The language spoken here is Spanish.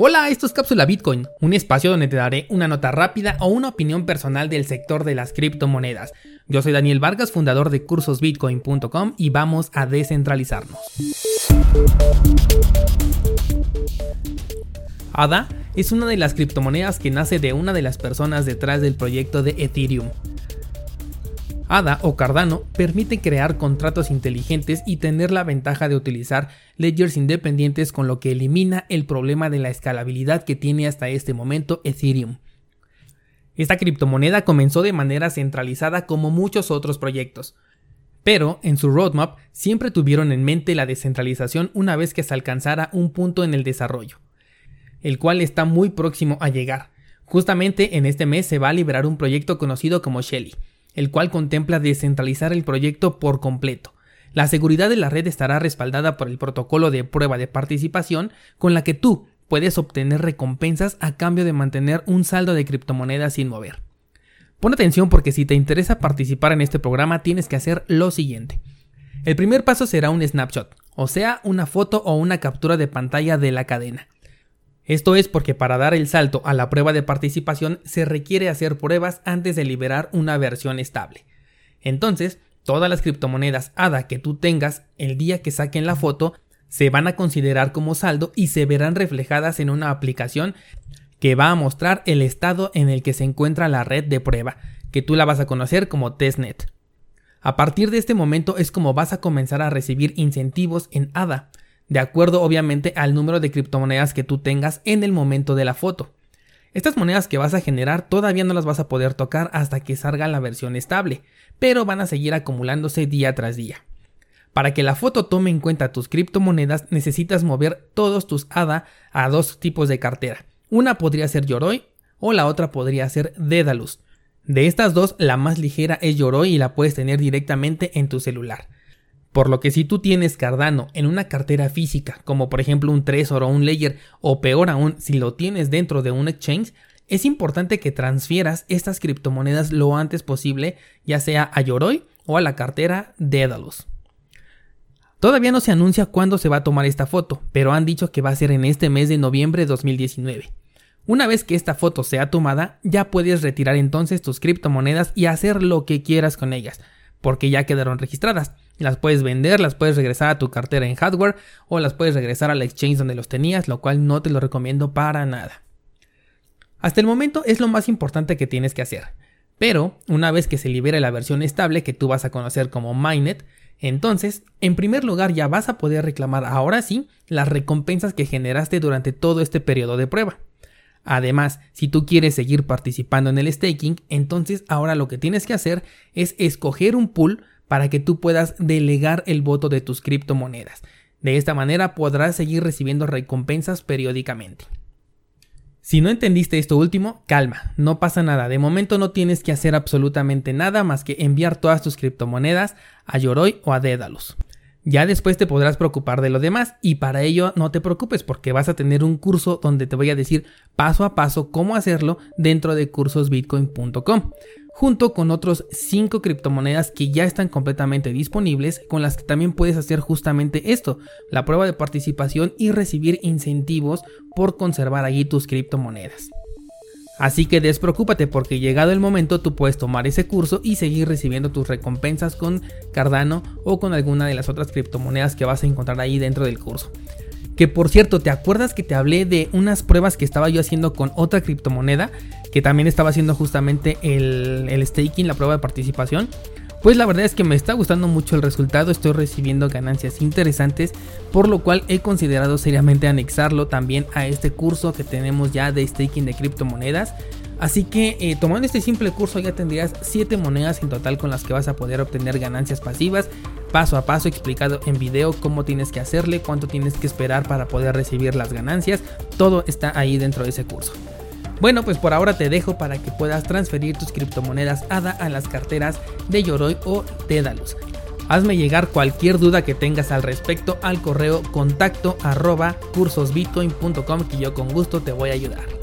Hola, esto es Cápsula Bitcoin, un espacio donde te daré una nota rápida o una opinión personal del sector de las criptomonedas. Yo soy Daniel Vargas, fundador de cursosbitcoin.com y vamos a descentralizarnos. ADA es una de las criptomonedas que nace de una de las personas detrás del proyecto de Ethereum. ADA o Cardano permite crear contratos inteligentes y tener la ventaja de utilizar ledgers independientes con lo que elimina el problema de la escalabilidad que tiene hasta este momento Ethereum. Esta criptomoneda comenzó de manera centralizada como muchos otros proyectos, pero en su roadmap siempre tuvieron en mente la descentralización una vez que se alcanzara un punto en el desarrollo, el cual está muy próximo a llegar. Justamente en este mes se va a liberar un proyecto conocido como Shelly, el cual contempla descentralizar el proyecto por completo. La seguridad de la red estará respaldada por el protocolo de prueba de participación con la que tú puedes obtener recompensas a cambio de mantener un saldo de criptomonedas sin mover. Pon atención porque si te interesa participar en este programa tienes que hacer lo siguiente. El primer paso será un snapshot, o sea, una foto o una captura de pantalla de la cadena. Esto es porque para dar el salto a la prueba de participación se requiere hacer pruebas antes de liberar una versión estable. Entonces, todas las criptomonedas ADA que tú tengas el día que saquen la foto se van a considerar como saldo y se verán reflejadas en una aplicación que va a mostrar el estado en el que se encuentra la red de prueba, que tú la vas a conocer como testnet. A partir de este momento es como vas a comenzar a recibir incentivos en ADA, de acuerdo obviamente al número de criptomonedas que tú tengas en el momento de la foto. Estas monedas que vas a generar todavía no las vas a poder tocar hasta que salga la versión estable, pero van a seguir acumulándose día tras día. Para que la foto tome en cuenta tus criptomonedas necesitas mover todos tus ADA a dos tipos de cartera. Una podría ser Yoroi o la otra podría ser Dedalus. De estas dos, la más ligera es Yoroi y la puedes tener directamente en tu celular. Por lo que si tú tienes Cardano en una cartera física, como por ejemplo un Trezor o un Ledger, o peor aún, si lo tienes dentro de un exchange, es importante que transfieras estas criptomonedas lo antes posible, ya sea a Yoroi o a la cartera Dedalus. Todavía no se anuncia cuándo se va a tomar esta foto, pero han dicho que va a ser en este mes de noviembre de 2019. Una vez que esta foto sea tomada, ya puedes retirar entonces tus criptomonedas y hacer lo que quieras con ellas, porque ya quedaron registradas. Las puedes vender, las puedes regresar a tu cartera en hardware o las puedes regresar a la exchange donde los tenías, lo cual no te lo recomiendo para nada. Hasta el momento es lo más importante que tienes que hacer. Pero una vez que se libere la versión estable que tú vas a conocer como Mainnet, entonces, en primer lugar ya vas a poder reclamar ahora sí las recompensas que generaste durante todo este periodo de prueba. Además, si tú quieres seguir participando en el staking, entonces ahora lo que tienes que hacer es escoger un pool para que tú puedas delegar el voto de tus criptomonedas. De esta manera podrás seguir recibiendo recompensas periódicamente. Si no entendiste esto último, calma, no pasa nada. De momento no tienes que hacer absolutamente nada más que enviar todas tus criptomonedas a Yoroi o a Dedalus. Ya después te podrás preocupar de lo demás y para ello no te preocupes porque vas a tener un curso donde te voy a decir paso a paso cómo hacerlo dentro de cursosbitcoin.com junto con otros 5 criptomonedas que ya están completamente disponibles con las que también puedes hacer justamente esto, la prueba de participación y recibir incentivos por conservar allí tus criptomonedas. Así que despreocúpate porque llegado el momento tú puedes tomar ese curso y seguir recibiendo tus recompensas con Cardano o con alguna de las otras criptomonedas que vas a encontrar ahí dentro del curso. Que por cierto, ¿te acuerdas que te hablé de unas pruebas que estaba yo haciendo con otra criptomoneda? Que también estaba haciendo justamente el, el staking, la prueba de participación. Pues la verdad es que me está gustando mucho el resultado, estoy recibiendo ganancias interesantes, por lo cual he considerado seriamente anexarlo también a este curso que tenemos ya de staking de criptomonedas. Así que eh, tomando este simple curso ya tendrías 7 monedas en total con las que vas a poder obtener ganancias pasivas, paso a paso explicado en video cómo tienes que hacerle, cuánto tienes que esperar para poder recibir las ganancias, todo está ahí dentro de ese curso. Bueno, pues por ahora te dejo para que puedas transferir tus criptomonedas ADA a las carteras de Yoroi o Dedalus. Hazme llegar cualquier duda que tengas al respecto al correo contacto arroba cursosbitcoin.com que yo con gusto te voy a ayudar.